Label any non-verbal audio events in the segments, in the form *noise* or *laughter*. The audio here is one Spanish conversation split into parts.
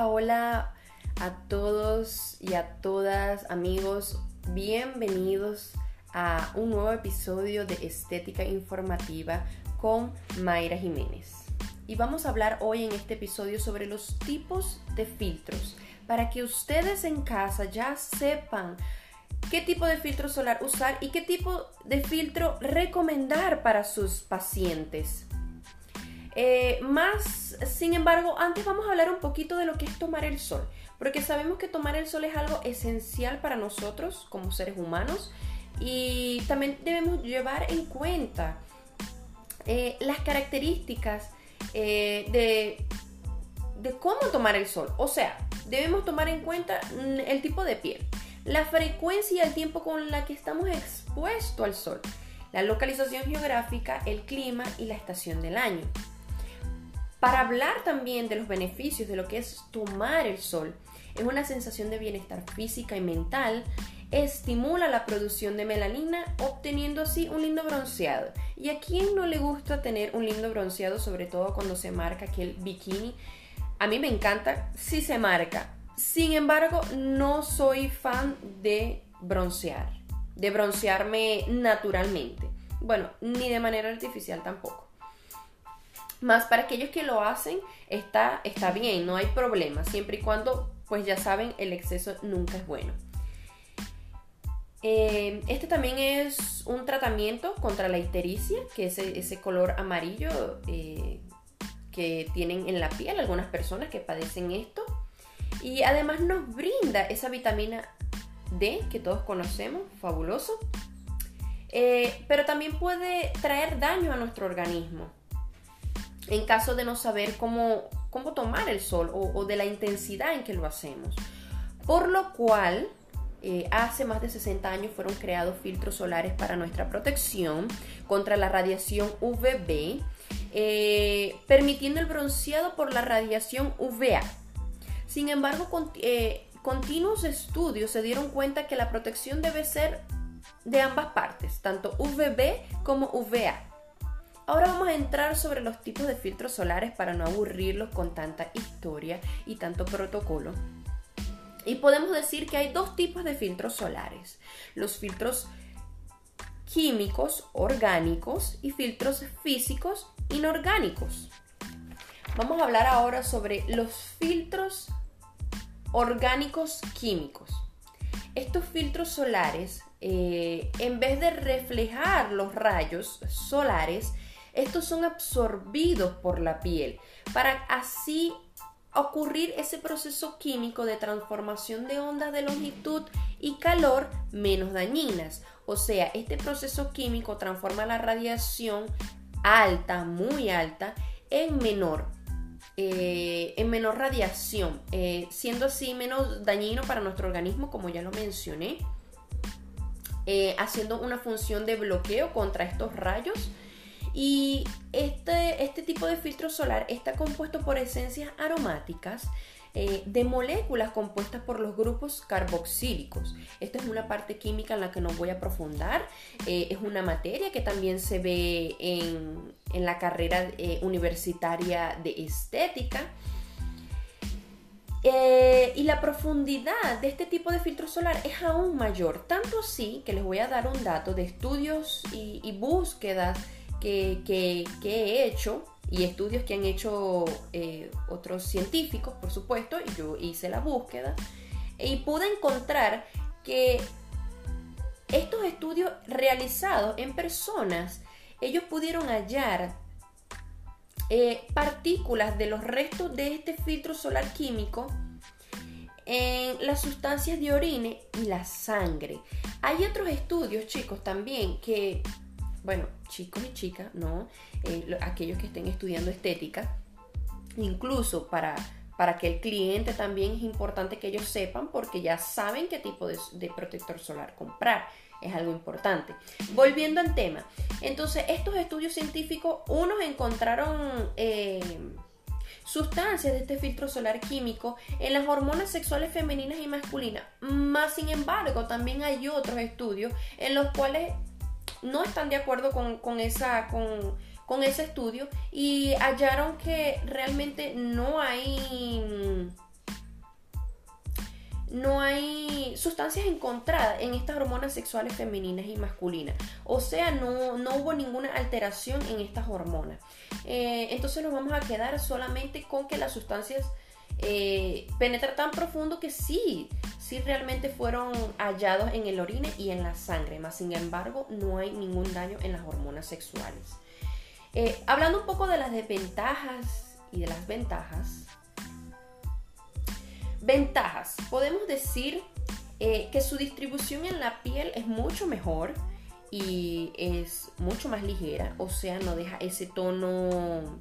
Hola, a todos y a todas amigos, bienvenidos a un nuevo episodio de Estética Informativa con Mayra Jiménez. Y vamos a hablar hoy en este episodio sobre los tipos de filtros para que ustedes en casa ya sepan qué tipo de filtro solar usar y qué tipo de filtro recomendar para sus pacientes. Eh, más, sin embargo, antes vamos a hablar un poquito de lo que es tomar el sol, porque sabemos que tomar el sol es algo esencial para nosotros como seres humanos y también debemos llevar en cuenta eh, las características eh, de, de cómo tomar el sol. O sea, debemos tomar en cuenta mm, el tipo de piel, la frecuencia y el tiempo con la que estamos expuestos al sol, la localización geográfica, el clima y la estación del año. Para hablar también de los beneficios de lo que es tomar el sol, es una sensación de bienestar física y mental, estimula la producción de melanina, obteniendo así un lindo bronceado. ¿Y a quién no le gusta tener un lindo bronceado, sobre todo cuando se marca aquel bikini? A mí me encanta si se marca. Sin embargo, no soy fan de broncear, de broncearme naturalmente. Bueno, ni de manera artificial tampoco. Más para aquellos que lo hacen, está, está bien, no hay problema, siempre y cuando, pues ya saben, el exceso nunca es bueno. Eh, este también es un tratamiento contra la ictericia, que es ese color amarillo eh, que tienen en la piel algunas personas que padecen esto. Y además nos brinda esa vitamina D que todos conocemos, fabuloso. Eh, pero también puede traer daño a nuestro organismo en caso de no saber cómo, cómo tomar el sol o, de la intensidad en que lo hacemos. Por lo cual, eh, hace más de 60 años fueron creados filtros solares para nuestra protección contra la radiación UVB, eh, permitiendo el bronceado por la radiación UVA. Sin embargo, eh, continuos estudios se dieron cuenta que la protección debe ser de ambas partes, tanto UVB como UVA. Ahora vamos a entrar sobre los tipos de filtros solares para no aburrirlos con tanta historia y tanto protocolo. Y podemos decir que hay dos tipos de filtros solares. Los filtros químicos orgánicos y filtros físicos inorgánicos. Vamos a hablar ahora sobre los filtros orgánicos químicos. Estos filtros solares, eh, en vez de reflejar los rayos solares, estos son absorbidos por la piel para así ocurrir ese proceso químico de transformación de ondas de longitud y calor menos dañinas. O sea, este proceso químico transforma la radiación alta, muy alta, en menor. Eh, en menor radiación, eh, siendo así menos dañino para nuestro organismo, como ya lo mencioné, eh, haciendo una función de bloqueo contra estos rayos y este, este tipo de filtro solar está compuesto por esencias aromáticas eh, de moléculas compuestas por los grupos carboxílicos. Esta es una parte química en la que no voy a profundar. Eh, es una materia que también se ve en, la carrera eh, universitaria de estética. y la profundidad de este tipo de filtro solar es aún mayor, tanto así que les voy a dar un dato de estudios y búsquedas que, he hecho y estudios que han hecho eh, otros científicos, por supuesto, y yo hice la búsqueda y pude encontrar que estos estudios realizados en personas, ellos pudieron hallar eh, partículas de los restos de este filtro solar químico en las sustancias de orine y la sangre. Hay otros estudios, chicos, también que bueno, chicos y chicas, ¿no? Eh, aquellos que estén estudiando estética, incluso para, para que el cliente también es importante que ellos sepan porque ya saben qué tipo de, protector solar comprar. Es algo importante. Volviendo al tema. Entonces, estos estudios científicos, unos encontraron eh, sustancias de este filtro solar químico en las hormonas sexuales femeninas y masculinas. Más sin embargo, también hay otros estudios en los cuales no están de acuerdo con, esa, con, ese estudio y hallaron que realmente no hay no hay sustancias encontradas en estas hormonas sexuales femeninas y masculinas. O sea, no, hubo ninguna alteración en estas hormonas. Eh, entonces nos vamos a quedar solamente con que las sustancias eh, penetran tan profundo que sí, sí realmente fueron hallados en el orine y en la sangre. Más sin embargo, no hay ningún daño en las hormonas sexuales. Eh, hablando un poco de las desventajas y de las ventajas, Ventajas. Podemos decir eh, que su distribución en la piel es mucho mejor y es mucho más ligera, o sea, no deja ese tono,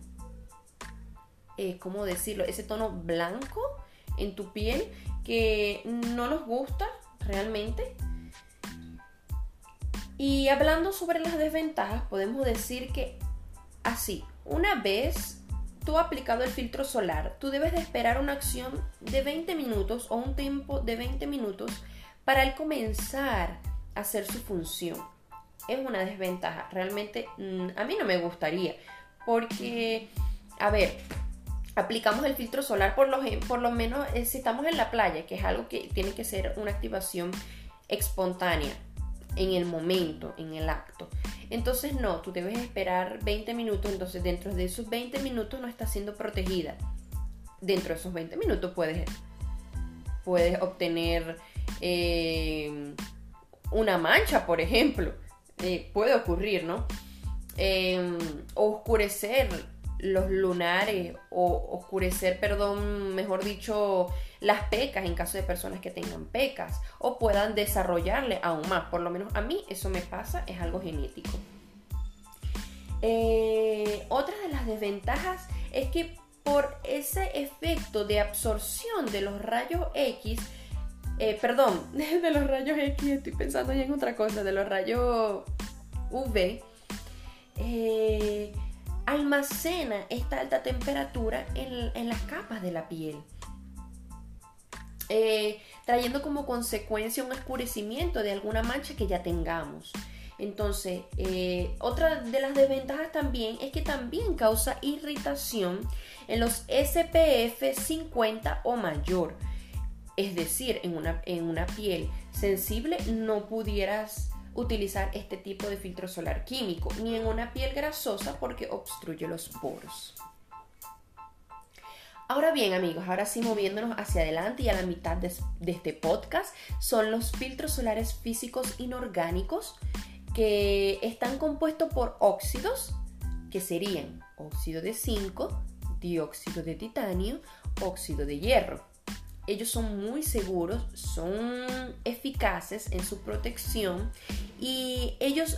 eh, ¿cómo decirlo? Ese tono blanco en tu piel que no nos gusta realmente. Y hablando sobre las desventajas, podemos decir que así, una vez tú aplicado el filtro solar, tú debes de esperar una acción de 20 minutos o un tiempo de 20 minutos para el comenzar a hacer su función. Es una desventaja. Realmente mm, a mí no me gustaría. Porque, a ver, aplicamos el filtro solar por lo, menos eh, si estamos en la playa, que es algo que tiene que ser una activación espontánea en el momento, en el acto. Entonces no, tú debes esperar 20 minutos, entonces dentro de esos 20 minutos no estás siendo protegida. Dentro de esos 20 minutos puedes, puedes obtener eh, una mancha, por ejemplo. Eh, puede ocurrir, ¿no? Oscurecer los lunares o oscurecer, perdón, mejor dicho, las pecas en caso de personas que tengan pecas o puedan desarrollarle aún más. Por lo menos a mí eso me pasa, es algo genético. Eh, otra de las desventajas es que por ese efecto de absorción de los rayos X, eh, perdón, *laughs* de los rayos X, estoy pensando ya en otra cosa, de los rayos UV, eh, almacena esta alta temperatura en, las capas de la piel. Eh, trayendo como consecuencia un oscurecimiento de alguna mancha que ya tengamos. Entonces, eh, otra de las desventajas también es que también causa irritación en los SPF 50 o mayor. Es decir, en una, en una piel sensible no pudieras utilizar este tipo de filtro solar químico, ni en una piel grasosa porque obstruye los poros. Ahora bien, amigos, ahora sí moviéndonos hacia adelante y a la mitad de, este podcast, son los filtros solares físicos inorgánicos que están compuestos por óxidos, que serían óxido de zinc, dióxido de titanio, óxido de hierro ellos son muy seguros, son eficaces en su protección y ellos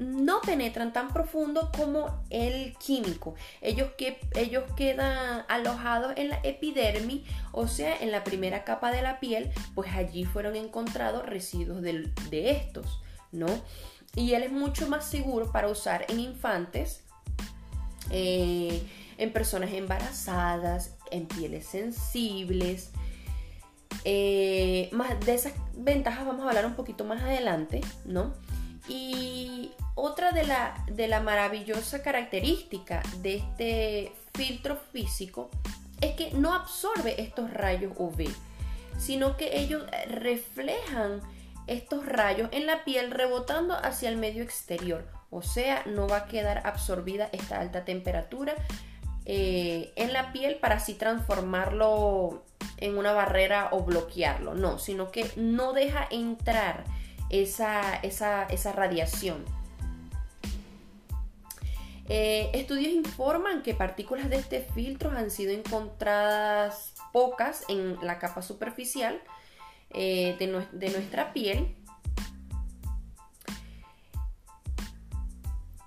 no penetran tan profundo como el químico. Ellos, que, ellos quedan alojados en la epidermis, o sea, en la primera capa de la piel, pues allí fueron encontrados residuos de, estos, ¿no? Y él es mucho más seguro para usar en infantes, eh, en personas embarazadas, en pieles sensibles. Eh, más de esas ventajas vamos a hablar un poquito más adelante, ¿no? Y otra de la, de la maravillosa característica de este filtro físico es que no absorbe estos rayos UV, sino que ellos reflejan estos rayos en la piel rebotando hacia el medio exterior. O sea, no va a quedar absorbida esta alta temperatura eh, en la piel para así transformarlo en una barrera o bloquearlo, no, sino que no deja entrar esa, esa, radiación. Eh, estudios informan que partículas de este filtro han sido encontradas pocas en la capa superficial eh, de nuestra piel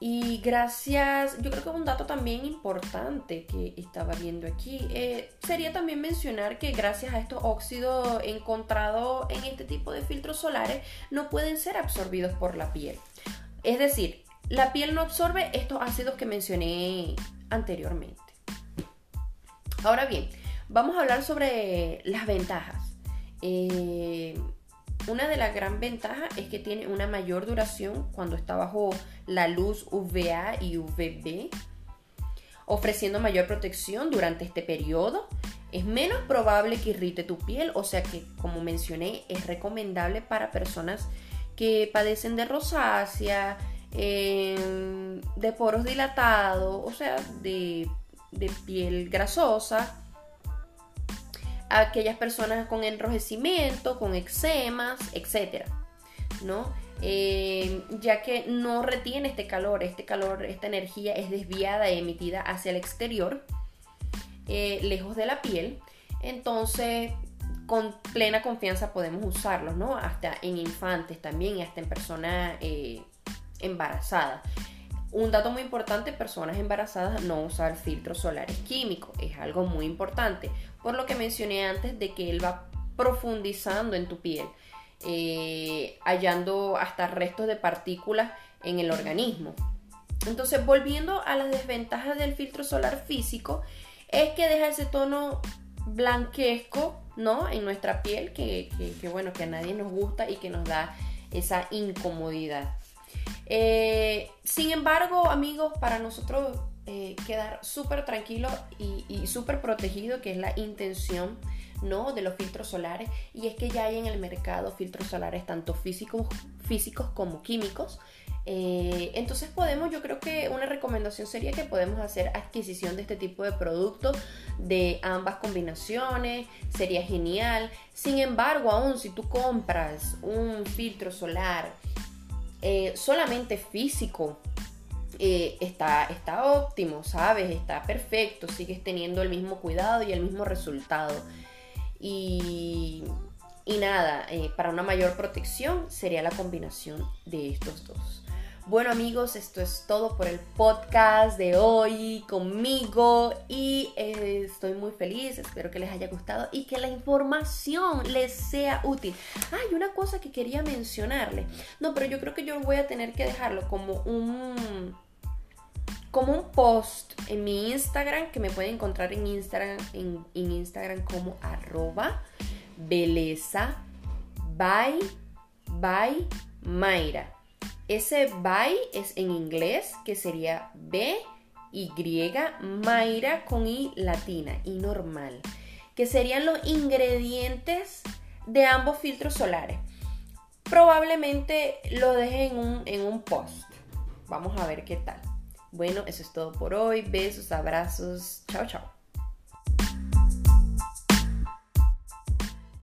Y gracias, yo creo que un dato también importante que estaba viendo aquí eh, sería también mencionar que gracias a estos óxidos encontrados en este tipo de filtros solares no pueden ser absorbidos por la piel. Es decir, la piel no absorbe estos ácidos que mencioné anteriormente. Ahora bien, vamos a hablar sobre las ventajas. Eh, una de las gran ventajas es que tiene una mayor duración cuando está bajo la luz UVA y UVB, ofreciendo mayor protección durante este periodo. es menos probable que irrite tu piel, o sea que como mencioné es recomendable para personas que padecen de rosácea, em, de poros dilatados, o sea, de, de piel grasosa, aquellas personas con enrojecimiento, con eczemas, etc. ¿no? Eh, ya que no retiene este calor, este calor, esta energía es desviada y emitida hacia el exterior, eh, lejos de la piel. Entonces, con plena confianza podemos usarlos, ¿no? Hasta en infantes también y hasta en personas eh, embarazadas. Un dato muy importante, personas embarazadas no usar filtros solares químicos, es algo muy importante, por lo que mencioné antes de que él va profundizando en tu piel, eh, hallando hasta restos de partículas en el organismo. Entonces, volviendo a las desventajas del filtro solar físico, es que deja ese tono blanquesco, ¿no? En nuestra piel, que, que bueno, que a nadie nos gusta y que nos da esa incomodidad. Eh, sin embargo, amigos, para nosotros eh, quedar súper tranquilo y, súper protegido, que es la intención ¿no? de los filtros solares, y es que ya hay en el mercado filtros solares tanto físicos, físicos como químicos. Eh, entonces podemos, yo creo que una recomendación sería que podemos hacer adquisición de este tipo de productos de ambas combinaciones, sería genial. Sin embargo, aún si tú compras un filtro solar eh, solamente físico eh, está, está óptimo, ¿sabes? Está perfecto, sigues teniendo el mismo cuidado y el mismo resultado. Y, y nada, eh, para una mayor protección sería la combinación de estos dos. Bueno amigos, esto es todo por el podcast de hoy conmigo y eh, estoy muy feliz, espero que les haya gustado y que la información les sea útil. Hay una cosa que quería mencionarle, no, pero yo creo que yo voy a tener que dejarlo como un como un post en mi Instagram que me pueden encontrar en Instagram en, Instagram como arroba beleza by by Mayra ese by es en inglés, que sería B, Y, Mayra con I latina, y normal, que serían los ingredientes de ambos filtros solares. Probablemente lo deje en un, en un post. Vamos a ver qué tal. Bueno, eso es todo por hoy. Besos, abrazos. Chao, chao.